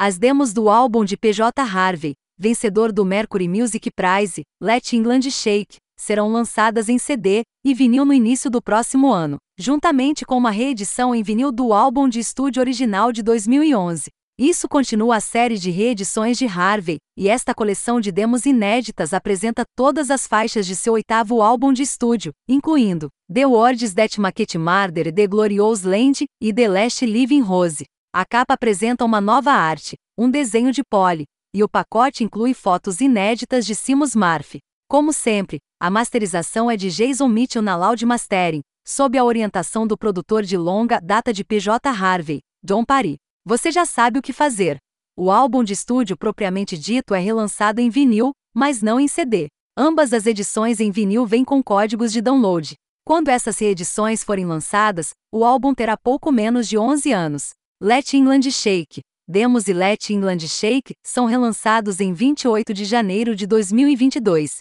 As demos do álbum de PJ Harvey, vencedor do Mercury Music Prize, Let England Shake, serão lançadas em CD e vinil no início do próximo ano, juntamente com uma reedição em vinil do álbum de estúdio original de 2011. Isso continua a série de reedições de Harvey, e esta coleção de demos inéditas apresenta todas as faixas de seu oitavo álbum de estúdio, incluindo The Words That Make Murder, The Glorious Land e The Last Living Rose. A capa apresenta uma nova arte, um desenho de Polly, e o pacote inclui fotos inéditas de Simus Murphy. Como sempre, a masterização é de Jason Mitchell na Loud Mastering, sob a orientação do produtor de longa data de PJ Harvey, John Parry. Você já sabe o que fazer. O álbum de estúdio propriamente dito é relançado em vinil, mas não em CD. Ambas as edições em vinil vêm com códigos de download. Quando essas reedições forem lançadas, o álbum terá pouco menos de 11 anos. Let England Shake. Demos e Let England Shake são relançados em 28 de janeiro de 2022.